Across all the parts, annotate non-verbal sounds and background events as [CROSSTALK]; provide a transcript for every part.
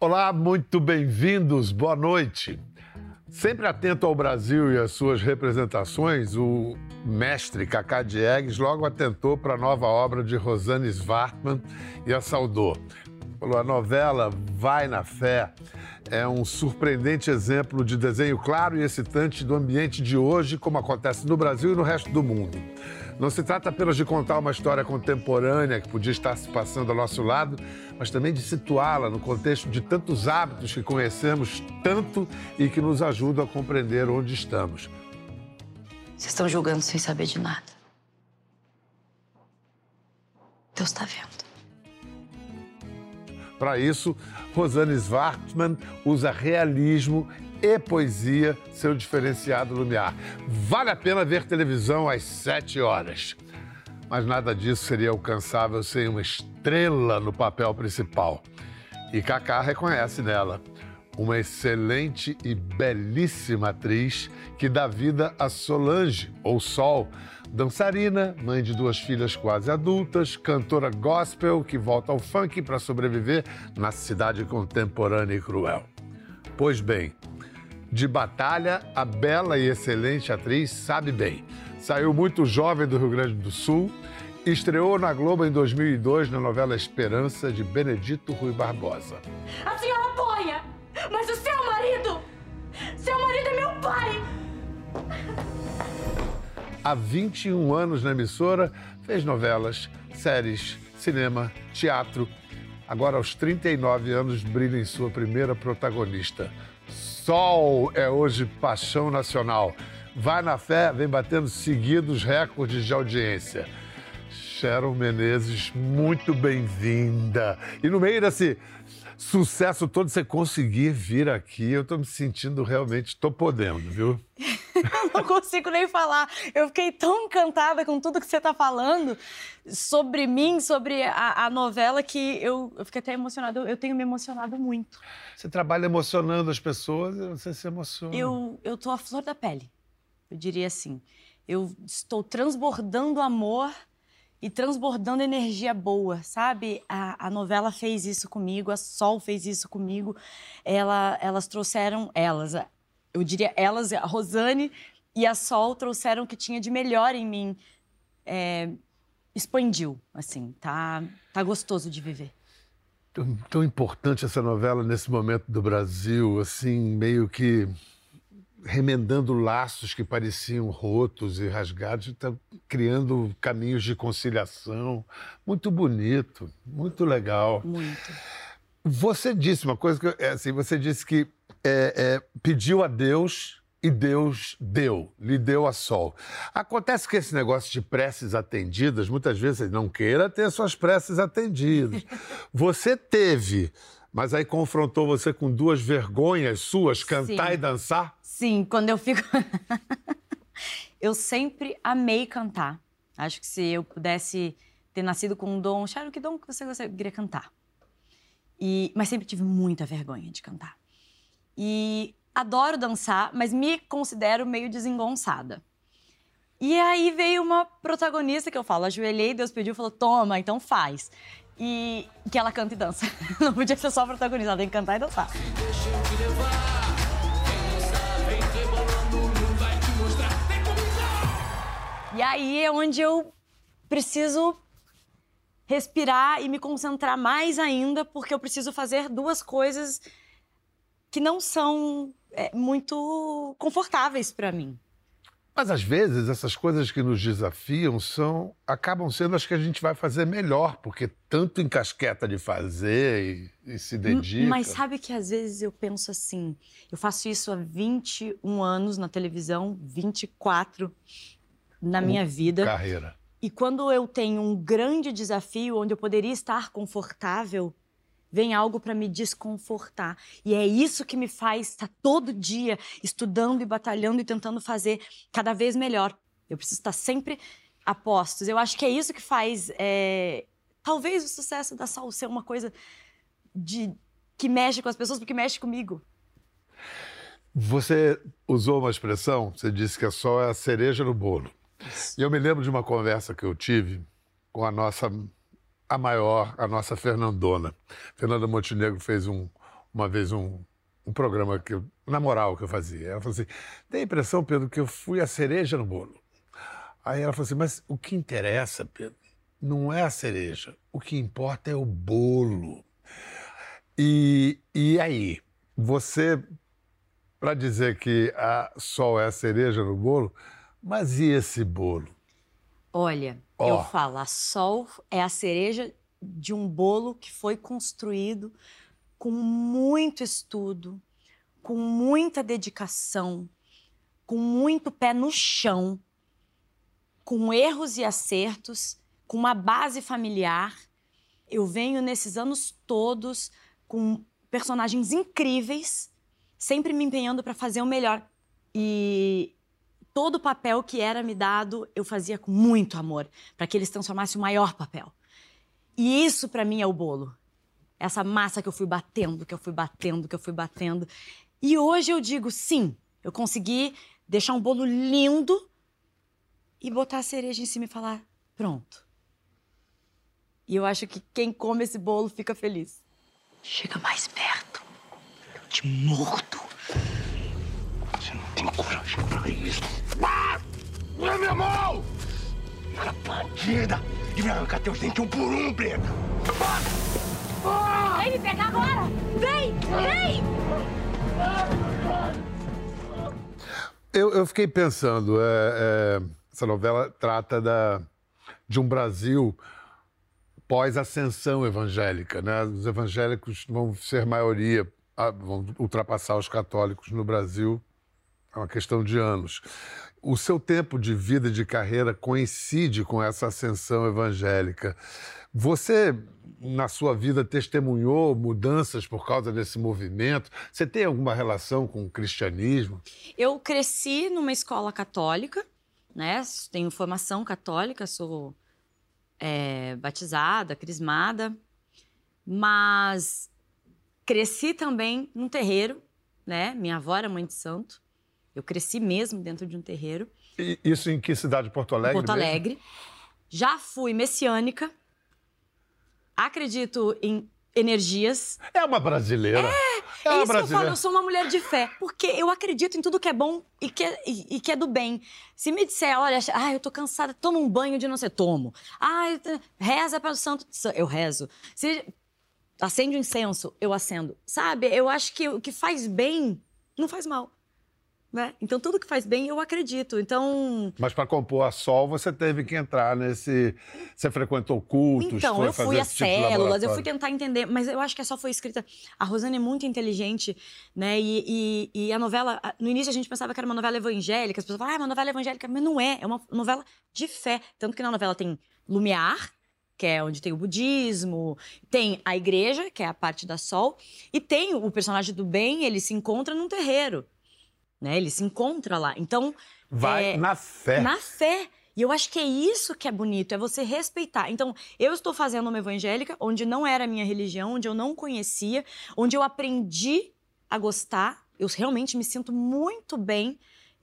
Olá, muito bem-vindos, boa noite. Sempre atento ao Brasil e às suas representações, o mestre Cacá Diegues logo atentou para a nova obra de Rosane Svartman e a saudou. Falou, a novela Vai na Fé é um surpreendente exemplo de desenho claro e excitante do ambiente de hoje, como acontece no Brasil e no resto do mundo. Não se trata apenas de contar uma história contemporânea que podia estar se passando ao nosso lado, mas também de situá-la no contexto de tantos hábitos que conhecemos tanto e que nos ajudam a compreender onde estamos. Vocês estão julgando sem saber de nada. Deus está vendo. Para isso, Rosane Svartman usa realismo e poesia, seu diferenciado lumiar. Vale a pena ver televisão às sete horas. Mas nada disso seria alcançável sem uma estrela no papel principal. E Kaká reconhece nela uma excelente e belíssima atriz que dá vida a Solange, ou Sol, dançarina, mãe de duas filhas quase adultas, cantora gospel que volta ao funk para sobreviver na cidade contemporânea e cruel. Pois bem, de batalha, a bela e excelente atriz sabe bem. Saiu muito jovem do Rio Grande do Sul, estreou na Globo em 2002 na novela Esperança de Benedito Rui Barbosa. A senhora apoia, mas o seu marido, seu marido é meu pai. Há 21 anos na emissora, fez novelas, séries, cinema, teatro. Agora, aos 39 anos, brilha em sua primeira protagonista, Sol é hoje paixão nacional. Vai na fé, vem batendo seguidos recordes de audiência. Sharon Menezes, muito bem-vinda. E no meio desse sucesso todo, você conseguir vir aqui, eu estou me sentindo realmente, estou podendo, viu? [LAUGHS] não consigo nem falar. Eu fiquei tão encantada com tudo que você está falando sobre mim, sobre a, a novela, que eu, eu, fiquei até emocionada. Eu, eu, tenho me emocionado muito. Você trabalha emocionando as pessoas e você se emociona. Eu, eu tô à flor da pele, eu diria assim. Eu estou transbordando amor e transbordando energia boa, sabe? A, a, novela fez isso comigo, a Sol fez isso comigo. Ela, elas trouxeram, elas, eu diria elas, a Rosane e a Sol trouxeram o que tinha de melhor em mim. É, expandiu, assim, tá, tá gostoso de viver. Tão, tão importante essa novela nesse momento do Brasil, assim, meio que remendando laços que pareciam rotos e rasgados, tá criando caminhos de conciliação. Muito bonito, muito legal. Muito. Você disse uma coisa que, é, assim, você disse que é, é, pediu a Deus e Deus deu, lhe deu a sol. Acontece que esse negócio de preces atendidas, muitas vezes você não queira ter suas preces atendidas. Você teve, mas aí confrontou você com duas vergonhas suas, cantar Sim. e dançar? Sim, quando eu fico. [LAUGHS] eu sempre amei cantar. Acho que se eu pudesse ter nascido com um dom, Sharon, que dom que você gostaria cantar? E... Mas sempre tive muita vergonha de cantar. E adoro dançar, mas me considero meio desengonçada. E aí veio uma protagonista que eu falo, ajoelhei, Deus pediu, falou, toma, então faz. E que ela canta e dança. [LAUGHS] Não podia ser só protagonista, ela tem que cantar e dançar. E aí é onde eu preciso respirar e me concentrar mais ainda, porque eu preciso fazer duas coisas que não são é, muito confortáveis para mim. Mas às vezes essas coisas que nos desafiam são acabam sendo as que a gente vai fazer melhor, porque tanto encasqueta de fazer e, e se dedica. Mas sabe que às vezes eu penso assim, eu faço isso há 21 anos na televisão, 24 na minha vida. Carreira. E quando eu tenho um grande desafio onde eu poderia estar confortável, vem algo para me desconfortar. E é isso que me faz estar todo dia estudando e batalhando e tentando fazer cada vez melhor. Eu preciso estar sempre a postos. Eu acho que é isso que faz, é... talvez, o sucesso da Sol ser uma coisa de que mexe com as pessoas, porque mexe comigo. Você usou uma expressão, você disse que é a cereja no bolo. E eu me lembro de uma conversa que eu tive com a nossa a maior, a nossa Fernandona. Fernanda Montenegro fez um, uma vez um, um programa que eu, na moral que eu fazia. Ela falou assim: tem a impressão, Pedro, que eu fui a cereja no bolo. Aí ela falou assim: mas o que interessa, Pedro, não é a cereja. O que importa é o bolo. E, e aí, você, para dizer que a sol é a cereja no bolo, mas e esse bolo? Olha, Ó. eu falo, a Sol é a cereja de um bolo que foi construído com muito estudo, com muita dedicação, com muito pé no chão, com erros e acertos, com uma base familiar. Eu venho nesses anos todos com personagens incríveis, sempre me empenhando para fazer o melhor. E todo papel que era me dado, eu fazia com muito amor, para que eles transformassem o maior papel. E isso para mim é o bolo. Essa massa que eu fui batendo, que eu fui batendo, que eu fui batendo. E hoje eu digo, sim, eu consegui deixar um bolo lindo e botar a cereja em cima e falar, pronto. E eu acho que quem come esse bolo fica feliz. Chega mais perto. Eu te mordo. Você não tem coragem pra isso. Ah! Não é minha mão! Fica bandida! E me arrancar teus dentes um por um, preta! Vem me pegar agora! Vem! Vem! Eu, eu fiquei pensando, é, é, essa novela trata da, de um Brasil pós-ascensão evangélica, né? Os evangélicos vão ser maioria, ah, vão ultrapassar os católicos no Brasil, é uma questão de anos. O seu tempo de vida e de carreira coincide com essa ascensão evangélica. Você, na sua vida, testemunhou mudanças por causa desse movimento? Você tem alguma relação com o cristianismo? Eu cresci numa escola católica, né? Tenho formação católica, sou é, batizada, crismada, mas cresci também num terreiro, né? Minha avó era mãe de santo. Eu cresci mesmo dentro de um terreiro, E isso em que cidade? Porto Alegre? Porto mesmo? Alegre. Já fui messiânica. Acredito em energias. É uma brasileira. É, É, uma isso que eu falo, brasileira. eu sou uma mulher de fé, porque eu acredito em tudo que é bom e que é, e, e que é do bem. Se me disser, olha, ah, eu tô cansada, toma um banho de não sei, tomo. Ah, eu reza para o santo, eu rezo. Se acende um incenso, eu acendo. Sabe, eu acho que o que faz bem não faz mal. Né? Então, tudo que faz bem, eu acredito. Então, Mas para compor a Sol, você teve que entrar nesse. Você frequentou cultos? Então, foi eu fui a esse tipo células, eu fui tentar entender, mas eu acho que só foi escrita. A Rosana é muito inteligente, né? E, e- e a novela, a- no início a gente pensava que era uma novela evangélica, as pessoas falavam, ah, é uma novela evangélica, mas não é, é uma novela de fé. Tanto que na novela tem Lumiar, que é onde tem o budismo, tem a igreja, que é a parte da Sol, e tem o personagem do bem, ele se encontra num terreiro, né? Ele se encontra lá. Então, Vai é, na fé. na fé. E eu acho que é isso que é bonito, é você respeitar. Então, eu estou fazendo uma evangélica onde não era a minha religião, onde eu não conhecia, onde eu aprendi a gostar. Eu realmente me sinto muito bem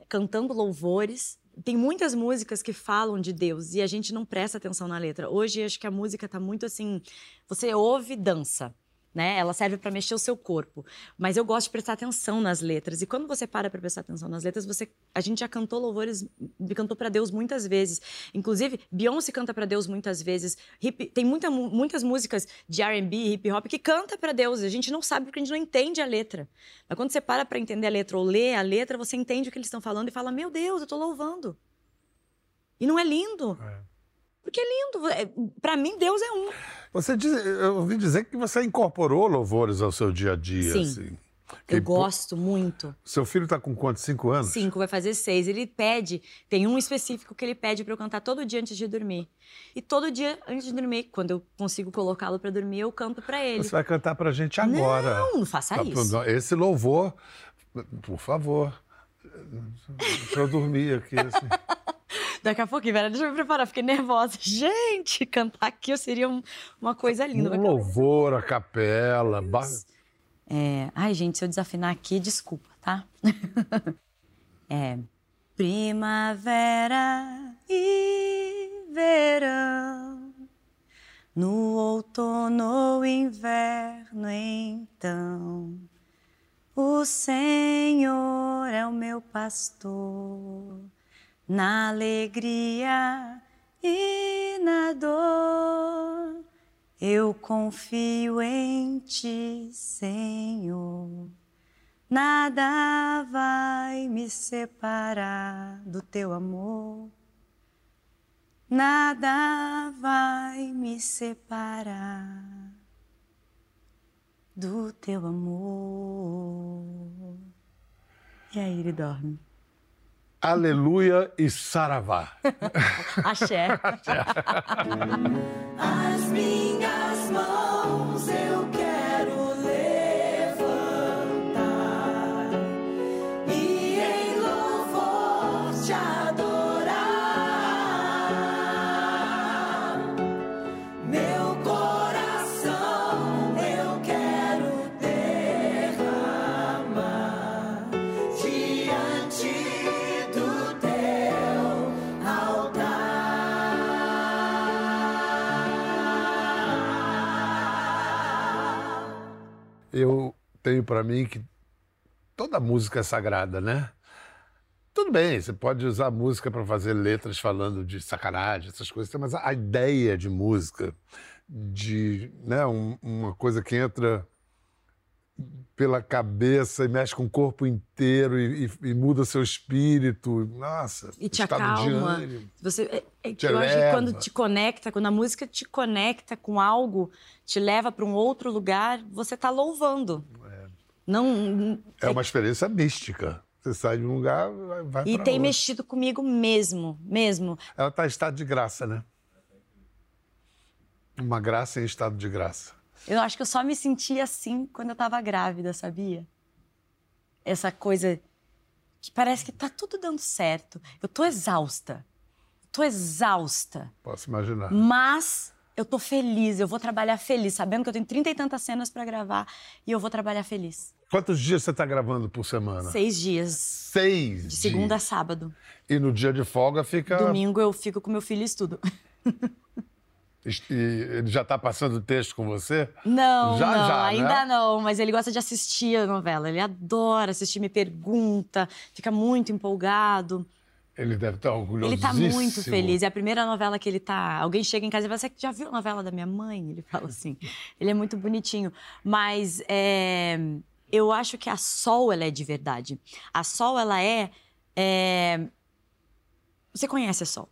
cantando louvores. Tem muitas músicas que falam de Deus e a gente não presta atenção na letra. Hoje acho que a música tá muito assim, você ouve, dança. Né? Ela serve para mexer o seu corpo, mas eu gosto de prestar atenção nas letras. E quando você para para prestar atenção nas letras, você, a gente já cantou louvores, cantou para Deus muitas vezes. Inclusive, Beyoncé canta para Deus muitas vezes. Hip- tem muita, mu- muitas músicas de R&B, hip hop que canta para Deus. A gente não sabe porque a gente não entende a letra. Mas quando você para para entender a letra ou lê a letra, você entende o que eles estão falando e fala: "Meu Deus, eu tô louvando". E não é lindo? Porque é lindo. É, para mim, Deus é um. Você diz, eu ouvi dizer que você incorporou louvores ao seu dia a dia. Sim. Assim. Que Eu gosto muito. Seu filho está com quantos? Cinco anos? Cinco, vai fazer seis. Ele pede, tem um específico que ele pede pra eu cantar todo dia antes de dormir. E todo dia antes de dormir, quando eu consigo colocá-lo pra dormir, eu canto pra ele. Você vai cantar pra gente agora. Não, não faça Tá, isso. Esse louvor, por favor. Pra eu dormir aqui. Assim. [LAUGHS] Daqui a pouquinho, velho, deixa eu me preparar, fiquei nervosa. [LAUGHS] Gente, cantar aqui seria um- uma coisa linda. Um louvor, a capela. ba- É, ai, gente, se eu desafinar aqui, desculpa, tá? [LAUGHS] é. Primavera e verão, no outono ou inverno, então, Senhor é o meu pastor, na alegria e na dor. Eu confio em ti, Senhor. Nada vai me separar do teu amor. Nada vai me separar do teu amor. E aí ele dorme. Aleluia e saravá. [LAUGHS] Axé. As tenho para mim que toda música é sagrada, né? Tudo bem, você pode usar música para fazer letras falando de sacanagem, essas coisas, mas a ideia de música, de né, um- uma coisa que entra pela cabeça e mexe com o corpo inteiro e, e- e muda seu espírito, nossa, E te acalma. ânimo. Você, é, é que Te eu acho que quando te conecta, quando a música te conecta com algo, te leva para um outro lugar, você tá louvando. Não, É uma experiência mística. Você sai de um lugar, vai, e tem outro. mexido comigo mesmo, mesmo. Ela está em estado de graça, né? Uma graça em estado de graça. Eu acho que eu só me sentia assim quando eu tava grávida, sabia? Essa coisa que parece que tá tudo dando certo. Eu tô exausta. Tô exausta. Posso imaginar. Mas eu tô feliz, eu vou trabalhar feliz, sabendo que eu tenho trinta e tantas cenas pra gravar e eu vou trabalhar feliz. Quantos dias você está gravando por semana? Seis dias, Seis. de segunda a dias. sábado. E no dia de folga fica. Domingo eu fico com meu filho e estudo. [LAUGHS] E ele já está passando o texto com você? Não, Já, não, já, né? ainda não, mas ele gosta de assistir a novela. Ele adora assistir, me pergunta, fica muito empolgado. Ele deve estar orgulhoso. Ele tá muito feliz. É a primeira novela que ele tá. Alguém chega em casa e fala: Você já viu a novela da minha mãe? Ele fala assim. [LAUGHS] Ele é muito bonitinho. Mas é, eu acho que a Sol ela é de verdade. A Sol ela é. é, Você conhece a Sol?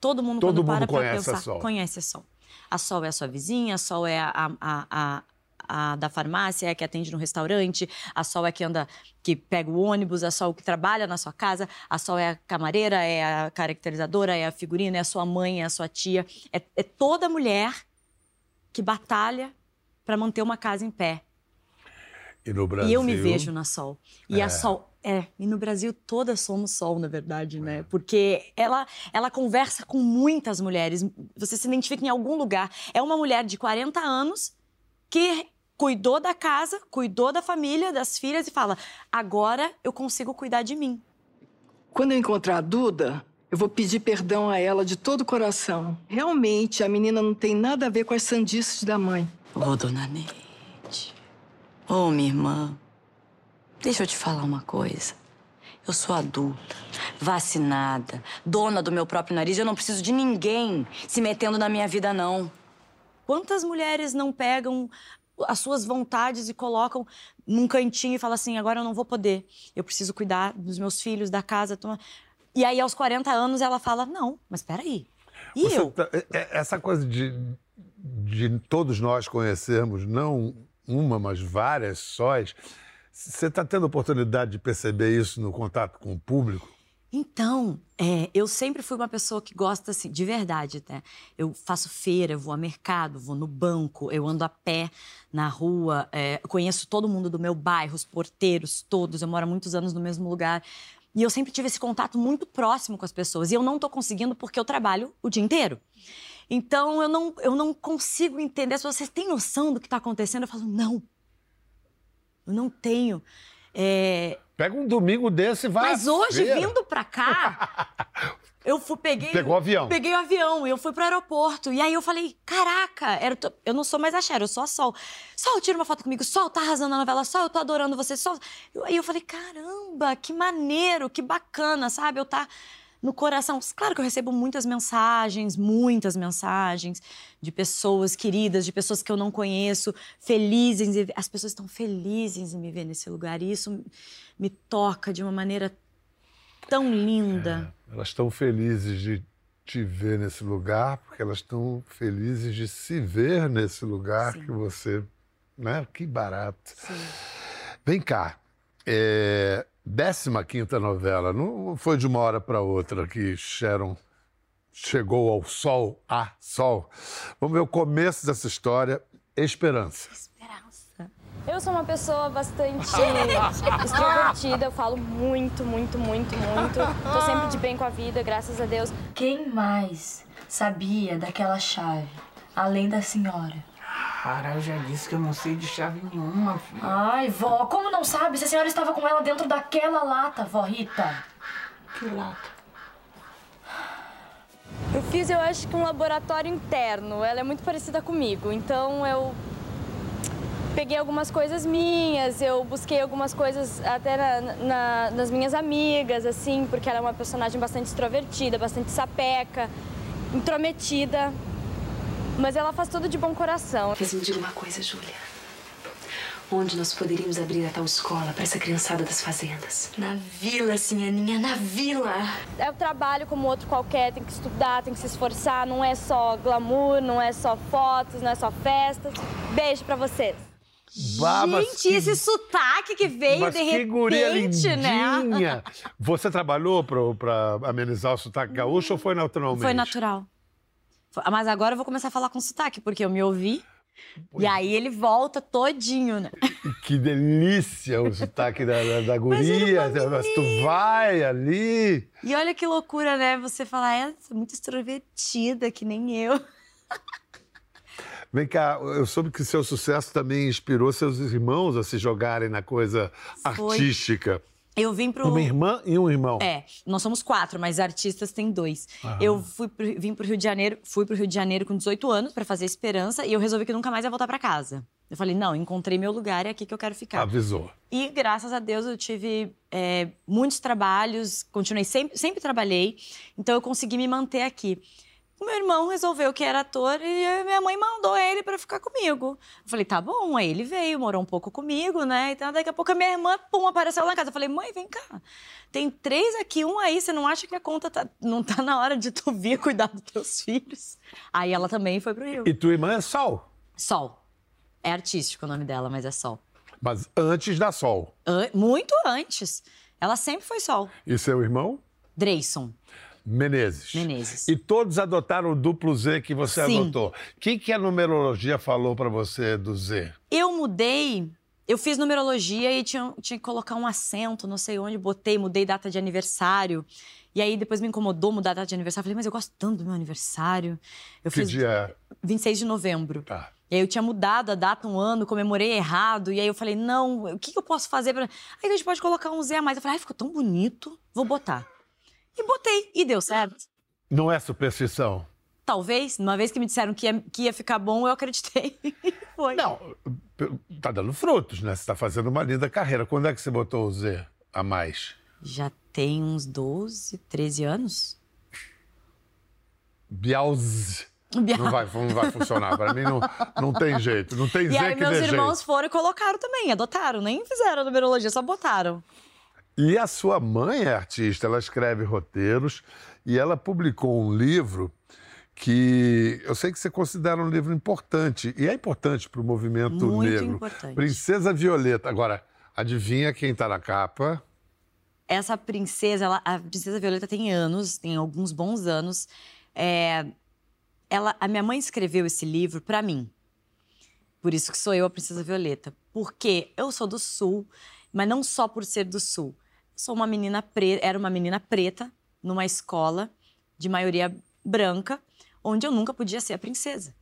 Todo mundo Todo quando para mundo pra conhece a pensar, Sol. conhece a Sol. A Sol é a sua vizinha, a Sol é a, a- a- a- da farmácia, é a que atende no restaurante, a Sol é que anda, que pega o ônibus, a Sol que trabalha na sua casa, a Sol é a camareira, é a caracterizadora, é a figurina, é a sua mãe, é a sua tia. É, é toda mulher que batalha para manter uma casa em pé. E no Brasil. E eu me vejo na Sol. E É. a Sol. É, e no Brasil todas somos Sol, na verdade, né? Porque ela, ela conversa com muitas mulheres. Você se identifica em algum lugar. É uma mulher de 40 anos que cuidou da casa, cuidou da família, das filhas e fala: agora eu consigo cuidar de mim. Quando eu encontrar a Duda, eu vou pedir perdão a ela de todo o coração. Realmente, a menina não tem nada a ver com as sandices da mãe. Ô, dona Neide. Ô, minha irmã. Deixa eu te falar uma coisa. Eu sou adulta, vacinada, dona do meu próprio nariz. Eu não preciso de ninguém se metendo na minha vida, não. Quantas mulheres não pegam as suas vontades e colocam num cantinho e falam assim: agora eu não vou poder, eu preciso cuidar dos meus filhos, da casa. toma-" E aí, aos 40 anos, ela fala: não, mas peraí. E Você eu? tá- é- é- essa coisa de, de todos nós conhecermos, não uma, mas várias sóis, você está tendo oportunidade de perceber isso no contato com o público? Então, é, eu sempre fui uma pessoa que gosta, assim, de verdade, né? Eu faço feira, vou a mercado, vou no banco, eu ando a pé na rua, é, conheço todo mundo do meu bairro, os porteiros todos, eu moro há muitos anos no mesmo lugar. E eu sempre tive esse contato muito próximo com as pessoas. E eu não tô conseguindo porque eu trabalho o dia inteiro. Então, eu não, eu não consigo entender. Se vocês têm noção do que está acontecendo, eu falo, não. Eu não tenho. É, Pega um domingo desse e vai. mas hoje, feira. vindo pra cá, [LAUGHS] eu fui, peguei. Pegou o avião. Peguei o avião e eu fui pro aeroporto. E aí eu falei, caraca, era, eu não sou mais a Cher, eu sou a Sol. Sol, tira uma foto comigo. Sol, tá arrasando a novela. Sol, eu tô adorando você. Sol. Aí eu falei, caramba, que maneiro, que bacana, sabe? Eu tá no coração. Claro que eu recebo muitas mensagens, muitas mensagens de pessoas queridas, de pessoas que eu não conheço, felizes. As pessoas estão felizes em me ver nesse lugar. E isso me toca de uma maneira tão linda. Elas estão felizes de te ver nesse lugar, porque elas estão felizes de se ver nesse lugar que você. Né? Que barato. Vem cá. É, 15 novela, não foi de uma hora para outra que Sharon chegou ao sol, a sol. Vamos ver o começo dessa história, Esperança. Eu sou uma pessoa bastante [LAUGHS] extrovertida, eu falo muito, muito, muito, muito. Tô sempre de bem com a vida, graças a Deus. Quem mais sabia daquela chave, além da senhora? Para, eu já disse que eu não sei de chave nenhuma, filha. Ai, vó, como não sabe? Se a senhora estava com ela dentro daquela lata, vó Rita. Que lata. Eu fiz, eu acho que um laboratório interno. Ela é muito parecida comigo, então eu peguei algumas coisas minhas, eu busquei algumas coisas até na- na- nas minhas amigas, assim, porque ela é uma personagem bastante extrovertida, bastante sapeca, intrometida. Mas ela faz tudo de bom coração. Mas me diga uma coisa, Júlia. Onde nós poderíamos abrir a tal escola para essa criançada das fazendas? Na vila, senhaninha, na vila. É o trabalho como outro qualquer, tem que estudar, tem que se esforçar, não é só glamour, não é só fotos, não é só festas. Beijo pra vocês. Baba, Gente, esse sotaque que veio Mas de que repente, né? [LAUGHS] Você trabalhou para amenizar o sotaque gaúcho ou foi naturalmente? Foi natural. Mas agora eu vou começar a falar com sotaque, porque eu me ouvi. E aí ele volta todinho, né? [LAUGHS] Que delícia o sotaque da, da, da guria. Mas tu vai ali. E olha que loucura, né? Você falar, é, é muito extrovertida, que nem eu. [LAUGHS] Vem cá, eu soube que seu sucesso também inspirou seus irmãos a se jogarem na coisa Foi. artística. Eu vim pro. Uma irmã e um irmão. É, nós somos quatro, mas artistas tem dois. Aham. Eu fui pro- vim pro Rio de Janeiro, fui pro Rio de Janeiro com 18 anos pra fazer Esperança e eu resolvi que nunca mais ia voltar pra casa. Eu falei, não, encontrei meu lugar, é aqui que eu quero ficar. Avisou. E graças a Deus eu tive é, muitos trabalhos, continuei, sempre, sempre trabalhei, então eu consegui me manter aqui. O meu irmão resolveu que era ator e minha mãe mandou ele pra ficar comigo. Eu falei, tá bom, aí ele veio, morou um pouco comigo, né? Então daqui a pouco a minha irmã, pum, apareceu lá em casa. Eu falei, mãe, vem cá. Tem três aqui, um aí, você não acha que a conta tá, não tá na hora de tu vir cuidar dos teus filhos? Aí ela também foi pro Rio. E tua irmã é Sol, Sol. É artístico o nome dela, mas é Sol. mas antes da Sol. An- muito antes. Ela sempre foi Sol. E seu irmão? Dreyson. Menezes. Menezes. E todos adotaram o duplo Z que você Sim. adotou. O que, que a numerologia falou para você do Z? Eu mudei, eu fiz numerologia e tinha, tinha que colocar um acento, não sei onde, botei, mudei data de aniversário. E aí depois me incomodou mudar a data de aniversário. Falei, mas eu gosto tanto do meu aniversário. Eu Que fiz dia é? 26 de novembro. Tá. E aí eu tinha mudado a data um ano, comemorei errado. E aí eu falei, não, o que, eu posso fazer. Aí a gente pode colocar um Z a mais. Eu falei, ai, ficou tão bonito, vou botar. E botei, e deu certo. Não é superstição? Talvez, uma vez que me disseram que ia, que ia ficar bom, eu acreditei. [LAUGHS] Foi. Não, tá dando frutos, né? Você tá fazendo uma linda carreira. Quando é que você botou o Z a mais? Já tem uns 12, 13 anos. Bial- Não vai, não vai funcionar. Para mim não, não tem jeito. Não tem E Z aí que meus irmãos jeito. foram e colocaram também, adotaram, nem fizeram numerologia, só botaram. E a sua mãe é artista, ela escreve roteiros e ela publicou um livro que eu sei que você considera um livro importante. E é importante para o movimento Muito negro. importante. Princesa Violeta. Agora, adivinha quem está na capa? Essa princesa, ela- a princesa Violeta tem anos, tem alguns bons anos. É, ela, a minha mãe escreveu esse livro para mim. Por isso que sou eu a princesa Violeta. Porque eu sou do Sul, mas não só por ser do Sul. Sou uma menina preta, era uma menina preta numa escola de maioria branca, onde eu nunca podia ser a princesa.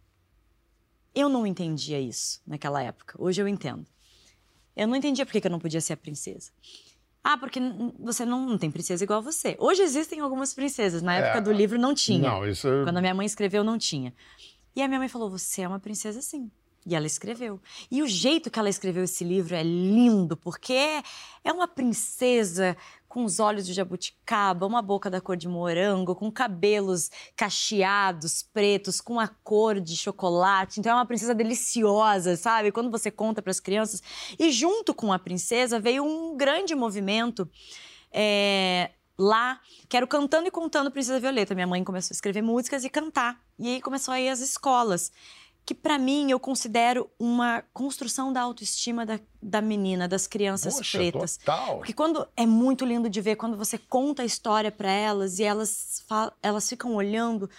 Eu não entendia isso naquela época. Hoje eu entendo. Eu não entendia por que eu não podia ser a princesa. Ah, porque você não, não tem princesa igual você. Hoje existem algumas princesas. Na época É. do livro não tinha. Não, isso- Quando a minha mãe escreveu, não tinha. E a minha mãe falou: Você é uma princesa sim. E ela escreveu. E o jeito que ela escreveu esse livro é lindo, porque é, uma princesa com os olhos de jabuticaba, uma boca da cor de morango, com cabelos cacheados, pretos, com a cor de chocolate. Então é uma princesa deliciosa, sabe? Quando você conta para as crianças. E junto com a princesa veio um grande movimento é, lá, que era o Cantando e Contando Princesa Violeta. Minha mãe começou a escrever músicas e cantar. E aí começou a ir às escolas. Que para mim eu considero uma construção da autoestima da, da menina, das crianças Poxa, pretas. total. Porque quando é muito lindo de ver quando você conta a história para elas e elas, fa- elas ficam olhando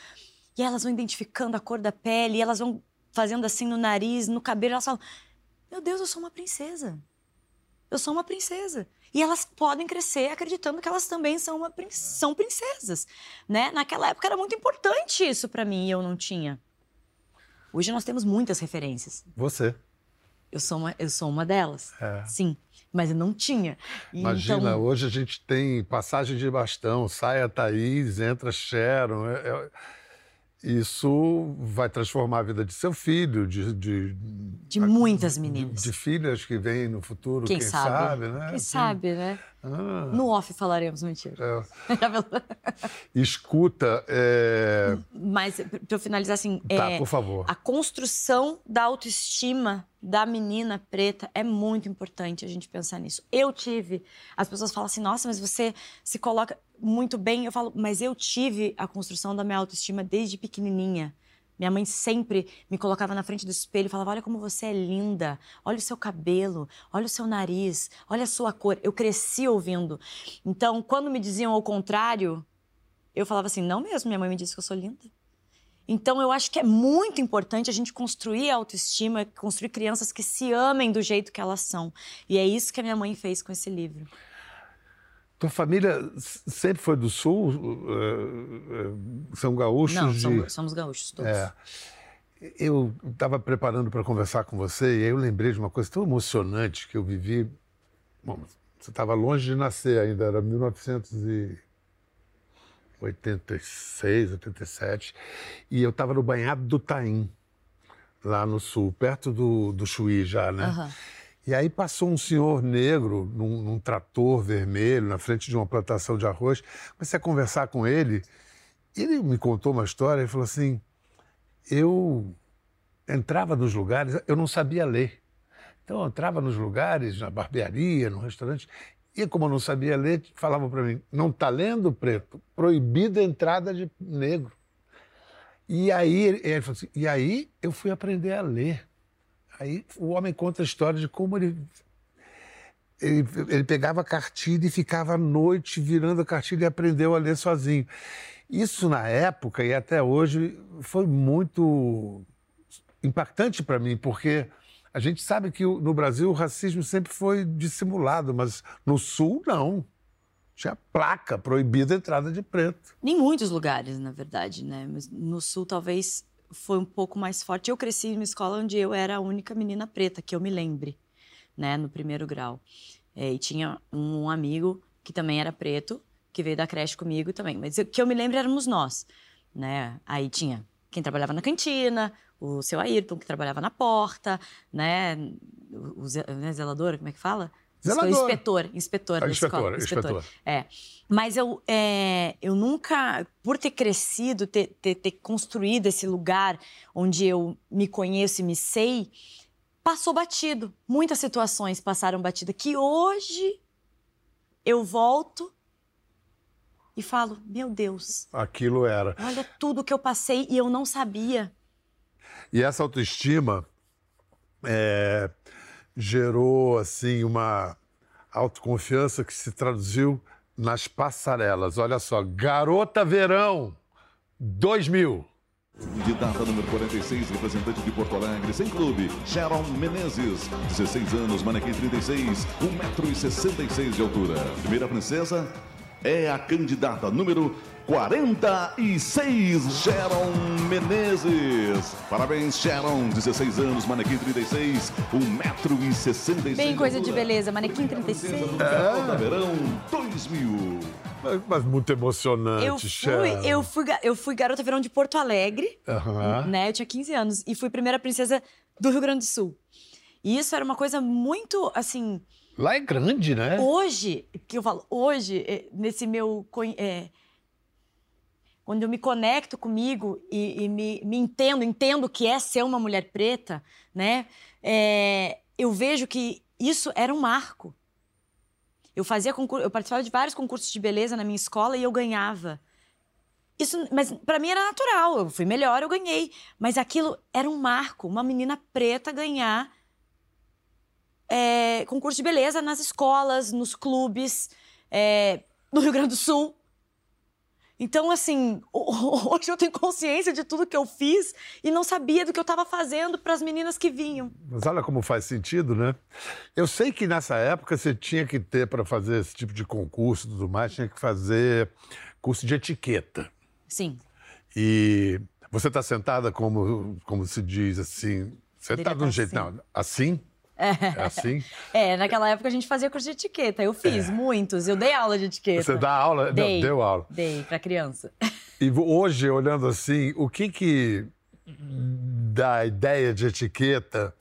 e elas vão identificando a cor da pele, e elas vão fazendo assim no nariz, no cabelo, elas falam: Meu Deus, eu sou uma princesa. Eu sou uma princesa. E elas podem crescer acreditando que elas também são, uma, são princesas. Né? Naquela época era muito importante isso para mim e eu não tinha. Hoje nós temos muitas referências. Você. Eu sou uma, eu sou uma delas. É. Sim. Mas eu não tinha. E Imagina, então, hoje a gente tem passagem de bastão, sai a Thaís, entra Sharon. é- é- Isso vai transformar a vida de seu filho, de, de, de muitas meninas. de filhas que vêm no futuro, Quem, quem, sabe? né? Quem Assim, sabe, né? ah, No off falaremos, mentira. é. [LAUGHS] Escuta, é, Mas, pra eu finalizar assim, Tá, é, por favor. a construção da autoestima da menina preta é muito importante a gente pensar nisso. Eu tive, as pessoas falam assim, nossa, mas você se coloca muito bem. Eu falo, mas eu tive a construção da minha autoestima desde pequenininha. Minha mãe sempre me colocava na frente do espelho e falava: Olha como você é linda, olha o seu cabelo, olha o seu nariz, olha a sua cor. Eu cresci ouvindo. Então, quando me diziam ao contrário, eu falava assim: Não mesmo, minha mãe me disse que eu sou linda. Então, eu acho que é muito importante a gente construir a autoestima, construir crianças que se amem do jeito que elas são. E é isso que a minha mãe fez com esse livro. tua família sempre foi do Sul? É, é, São gaúchos? Não, de... somos, somos gaúchos todos. É. Eu estava preparando para conversar com você e aí eu lembrei de uma coisa tão emocionante que eu vivi. Bom, você estava longe de nascer ainda, era 1986, 87, e eu estava no banhado do Taim, lá no sul, perto do, do Chuí já, né? Aham. E aí passou um senhor negro num, num trator vermelho na frente de uma plantação de arroz. Comecei a conversar com ele. Ele me contou uma história e falou assim: eu entrava nos lugares, eu não sabia ler. Então eu entrava nos lugares, na barbearia, no restaurante, e como eu não sabia ler, falavam para mim: não está lendo, preto? Proibida a entrada de negro. E aí ele falou assim: e aí eu fui aprender a ler. Aí o homem conta a história de como ele ele, ele pegava a cartilha e ficava à noite virando a cartilha e aprendeu a ler sozinho. Isso na época e até hoje foi muito impactante para mim, porque a gente sabe que no Brasil o racismo sempre foi dissimulado, mas no Sul não. Tinha placa proibida a entrada de preto. Em muitos lugares, na verdade, né? Mas no sul talvez foi um pouco mais forte. Eu cresci em uma escola onde eu era a única menina preta, que eu me lembre, né? No primeiro grau. É, e tinha um amigo que também era preto, que veio da creche comigo também. Mas o que eu me lembro éramos nós, né? Aí tinha quem trabalhava na cantina, o seu Ayrton, que trabalhava na porta, né? O, o né, zelador, como é que fala? Zelador. Inspetor, inspetor Ah, da escola. inspetor, inspetor. É. Mas eu, é, eu nunca, por ter crescido, ter, ter, ter construído esse lugar onde eu me conheço e me sei, passou batido. Muitas situações passaram batida. Que hoje eu volto e falo: Meu Deus, Aquilo era. olha tudo que eu passei e eu não sabia. E essa autoestima é, gerou assim uma autoconfiança que se traduziu nas passarelas. Olha só, Garota Verão 2000. Candidata número 46, representante de Porto Alegre, sem clube, Sharon Menezes, 16 anos, manequim 36, 1,66m de altura. Primeira princesa, é a candidata número 46, Sharon Menezes. Parabéns, Sharon, 16 anos, manequim 36, 1,66m. Bem coisa de beleza, manequim 36. Festival da Verão 2000. Mas, mas muito emocionante, Eu fui, Sharon. eu, fui, eu fui garota verão de Porto Alegre, Aham. né? Eu tinha 15 anos e fui primeira princesa do Rio Grande do Sul. E isso era uma coisa muito, assim, Lá é grande, né? Hoje, que eu falo, hoje, eh, nesse meu. eh, quando eu me conecto comigo e, e me, me entendo, entendo o que é ser uma mulher preta, né? eh, eu vejo que isso era um marco. Eu fazia concurso, eu participava de vários concursos de beleza na minha escola e eu ganhava. Isso, mas para mim era natural. Eu fui melhor, eu ganhei. Mas aquilo era um marco, uma menina preta ganhar é, concurso de beleza nas escolas, nos clubes, é, no Rio Grande do Sul. Então, assim, ho- [LAUGHS] hoje eu tenho consciência de tudo que eu fiz e não sabia do que eu estava fazendo para as meninas que vinham. Mas olha como faz sentido, né? Eu sei que nessa época você tinha que ter, para fazer esse tipo de concurso e tudo mais, tinha que fazer curso de etiqueta. Sim. E você está sentada como, como se diz assim, sentada de um tá jeito, não, assim? É assim? É, naquela época a gente fazia curso de etiqueta. Eu fiz muitos, eu dei aula de etiqueta. É. Você dá aula? Não, Dei, deu aula. Dei para criança. E hoje, olhando assim, o que que da ideia de etiqueta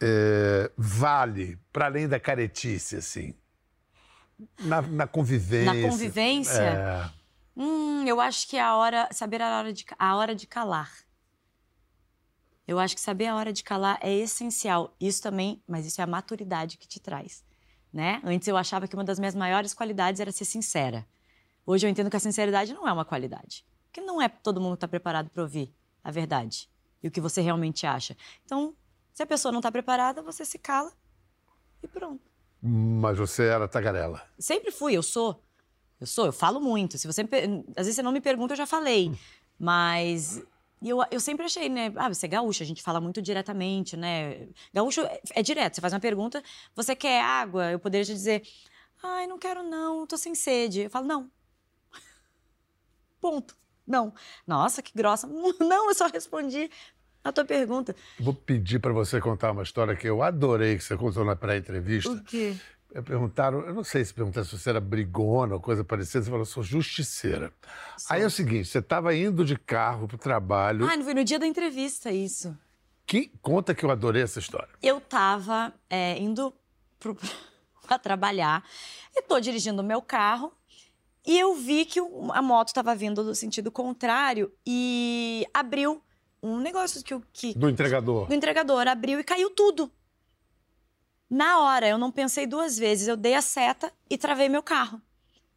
é, vale para além da caretice, assim? Na, na convivência. Na convivência? É. Hum, eu acho que é a hora. Saber a hora de, a hora de calar. Eu acho que saber a hora de calar é essencial. Isso também, mas isso é a maturidade que te traz, né? Antes eu achava que uma das minhas maiores qualidades era ser sincera. Hoje eu entendo que a sinceridade não é uma qualidade, porque não é todo mundo está preparado para ouvir a verdade e o que você realmente acha. Então, se a pessoa não está preparada, você se cala e pronto. Mas você era tagarela. Sempre fui, eu sou. Eu sou, eu falo muito. Se você às vezes você não me pergunta, eu já falei. Mas e eu, eu sempre achei, né? Ah, você é gaúcha, a gente fala muito diretamente, né? Gaúcho é, é direto. Você faz uma pergunta, você quer água? Eu poderia te dizer, ai, não quero não, tô sem sede. Eu falo, não. [LAUGHS] Ponto. Não. Nossa, que grossa. [LAUGHS] Não, eu só respondi a tua pergunta. Vou pedir para você contar uma história que eu adorei que você contou na pré-entrevista. O quê? É, Perguntaram, eu não sei se perguntaram se você era brigona ou coisa parecida, você falou, sou justiceira. Aí é o seguinte, você estava indo de carro para o trabalho. Ah, não foi no dia da entrevista isso. Que, conta que eu adorei essa história. eu tava é, indo pro, [LAUGHS] pra trabalhar e tô dirigindo o meu carro e eu vi que a moto tava vindo do sentido contrário e abriu um negócio que, o- que Do entregador. do entregador abriu e caiu tudo. Na hora, eu não pensei duas vezes, eu dei a seta e travei meu carro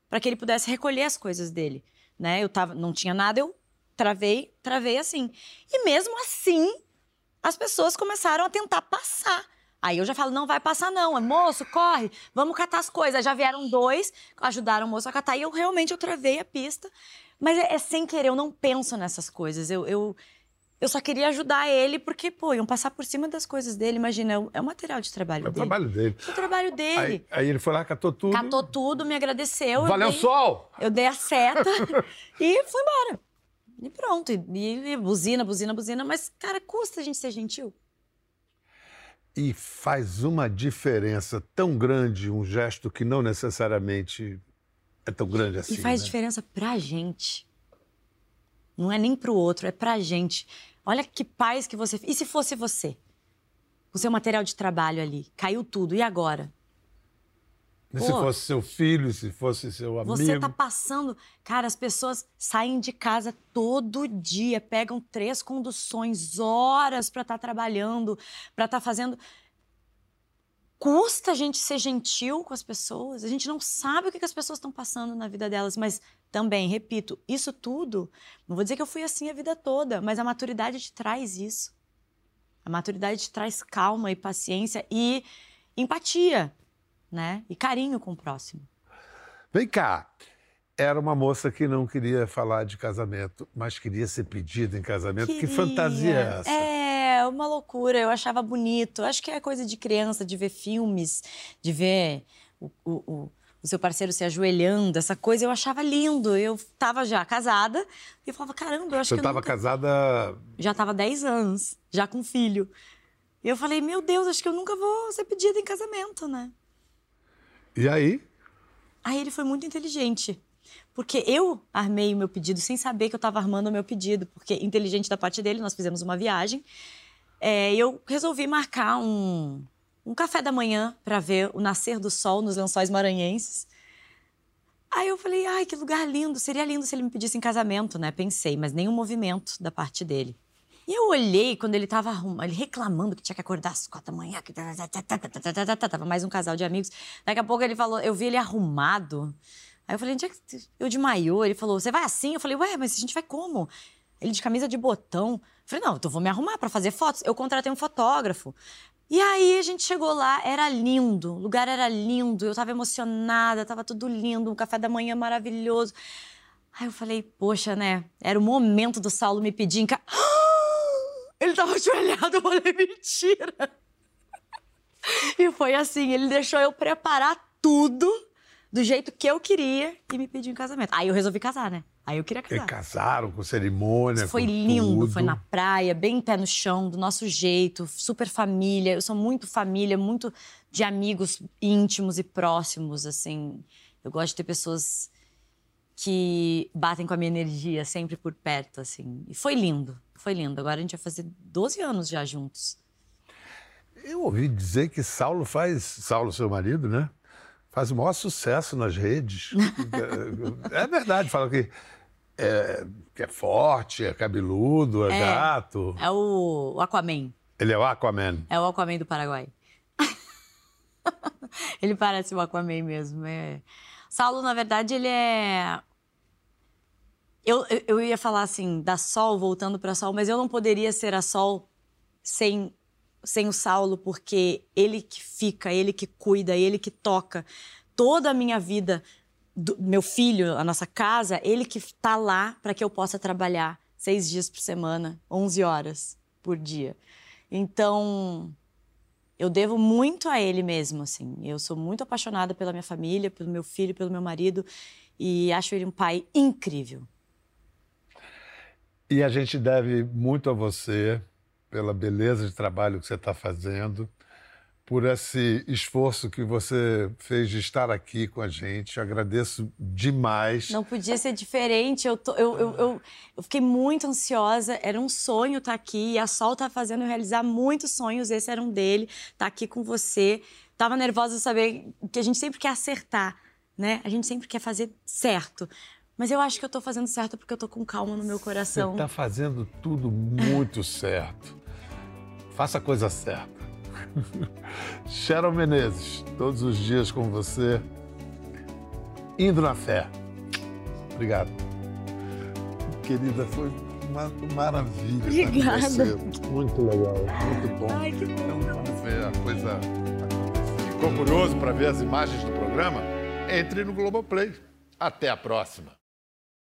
para que ele pudesse recolher as coisas dele, né? Eu tava, não tinha nada, eu travei, travei assim. E mesmo assim, as pessoas começaram a tentar passar. Aí eu já falo, não vai passar não, moço, corre, vamos catar as coisas. Aí Já vieram dois, ajudaram o moço a catar e eu realmente eu travei a pista. Mas é, é sem querer, eu não penso nessas coisas. Eu, eu, eu só queria ajudar ele porque, pô, iam passar por cima das coisas dele. Imagina, é o- é o material de trabalho É o dele. trabalho dele. É o trabalho dele. Aí, aí ele foi lá, catou tudo. Catou tudo, me agradeceu. eu Valeu, dei- sol! Eu dei a seta [LAUGHS] e fui embora. E pronto. E, e buzina, buzina, buzina. Mas, cara, custa a gente ser gentil. E faz uma diferença tão grande um gesto que não necessariamente é tão grande assim. e faz né? diferença pra gente. Não é nem pro outro, é pra gente. Olha que paz que você. E se fosse você? O seu material de trabalho ali. Caiu tudo. E agora? E se Pô. fosse seu filho, se fosse seu amigo. Você tá passando. Cara, as pessoas saem de casa todo dia, pegam três conduções, horas pra estar trabalhando, pra estar fazendo. Custa a gente ser gentil com as pessoas. A gente não sabe o que que as pessoas estão passando na vida delas, mas também, repito, isso tudo. Não vou dizer que eu fui assim a vida toda, mas a maturidade te traz isso. A maturidade te traz calma e paciência e empatia, né? E carinho com o próximo. Vem cá. Era uma moça que não queria falar de casamento, mas queria ser pedida em casamento. Que Queria. fantasia é essa? É, uma loucura. Eu achava bonito. Acho que é coisa de criança, de ver filmes, de ver o, o- o- o seu parceiro se ajoelhando, essa coisa eu achava lindo. Eu tava já casada e eu falava, caramba, eu acho Você que eu estava nunca... casada. Já tava 10 anos, já com filho. E eu falei, meu Deus, acho que eu nunca vou ser pedida em casamento, né? E aí? Aí ele foi muito inteligente. Porque eu armei o meu pedido sem saber que eu estava armando o meu pedido. Porque, inteligente da parte dele, nós fizemos uma viagem. É, eu resolvi marcar um, um café da manhã para ver o nascer do sol nos lençóis maranhenses. Aí eu falei, ai, que lugar lindo. Seria lindo se ele me pedisse em casamento, né? Pensei, mas nenhum movimento da parte dele. E eu olhei quando ele tava ele reclamando que tinha que acordar às quatro da manhã, que tava mais um casal de amigos. Daqui a pouco ele falou, eu vi ele arrumado. Aí eu falei, onde é que eu de maiô? Ele falou, você vai assim? Eu falei, ué, mas a gente vai como? Ele de camisa de botão. Falei, não, então vou me arrumar para fazer fotos. Eu contratei um fotógrafo. E aí a gente chegou lá, era lindo, o lugar era lindo, eu tava emocionada, tava tudo lindo, um café da manhã maravilhoso. Aí eu falei, poxa, né? Era o momento do Saulo me pedir em casa. [GASPS] Ele tava ajoelhado, eu falei, mentira. [LAUGHS] E foi assim, ele deixou eu preparar tudo do jeito que eu queria e me pediu em casamento. Aí eu resolvi casar, né? Aí eu queria E casar. casaram com cerimônia. Foi com lindo, tudo. foi na praia, bem pé no chão, do nosso jeito, super família. Eu sou muito família, muito de amigos íntimos e próximos, assim. Eu gosto de ter pessoas que batem com a minha energia sempre por perto, assim. E foi lindo, foi lindo. Agora a gente vai fazer 12 anos já juntos. Eu ouvi dizer que Saulo faz. Saulo, seu marido, né? Faz o maior sucesso nas redes. [LAUGHS] é verdade, fala que é, que é forte, é cabeludo, é, É. gato. É o Aquaman. Ele é o Aquaman. É o Aquaman do Paraguai. [LAUGHS] ele parece o Aquaman mesmo. É... Saulo, na verdade, ele é. Eu, eu, eu ia falar assim, da Sol, voltando para Sol, mas eu não poderia ser a Sol sem, sem o Saulo, porque ele que fica, ele que cuida, ele que toca toda a minha vida, do- meu filho, a nossa casa, ele que tá lá para que eu possa trabalhar seis dias por semana, 11 horas por dia. Então, eu devo muito a ele mesmo, assim. Eu sou muito apaixonada pela minha família, pelo meu filho, pelo meu marido e acho ele um pai incrível. E a gente deve muito a você pela beleza de trabalho que você está fazendo, por esse esforço que você fez de estar aqui com a gente. Agradeço demais. Não podia ser diferente. Eu, tô- eu, eu, eu, eu fiquei muito ansiosa. Era um sonho estar aqui. E a Sol tá fazendo eu realizar muitos sonhos. Esse era um dele. Estar aqui com você. Tava nervosa de saber que a gente sempre quer acertar, né? A gente sempre quer fazer certo. Mas eu acho que eu tô fazendo certo porque eu tô com calma no meu Você coração. está fazendo tudo muito certo. Faça a coisa certa. [LAUGHS] Sharon Menezes, todos os dias com você, indo na fé. Obrigado. Querida, foi uma maravilha. Obrigada. você. Muito legal, muito bom. Ai, que bom. Então vamos ver a coisa. Ficou curioso para ver as imagens do programa? Entre no Globoplay. Até a próxima.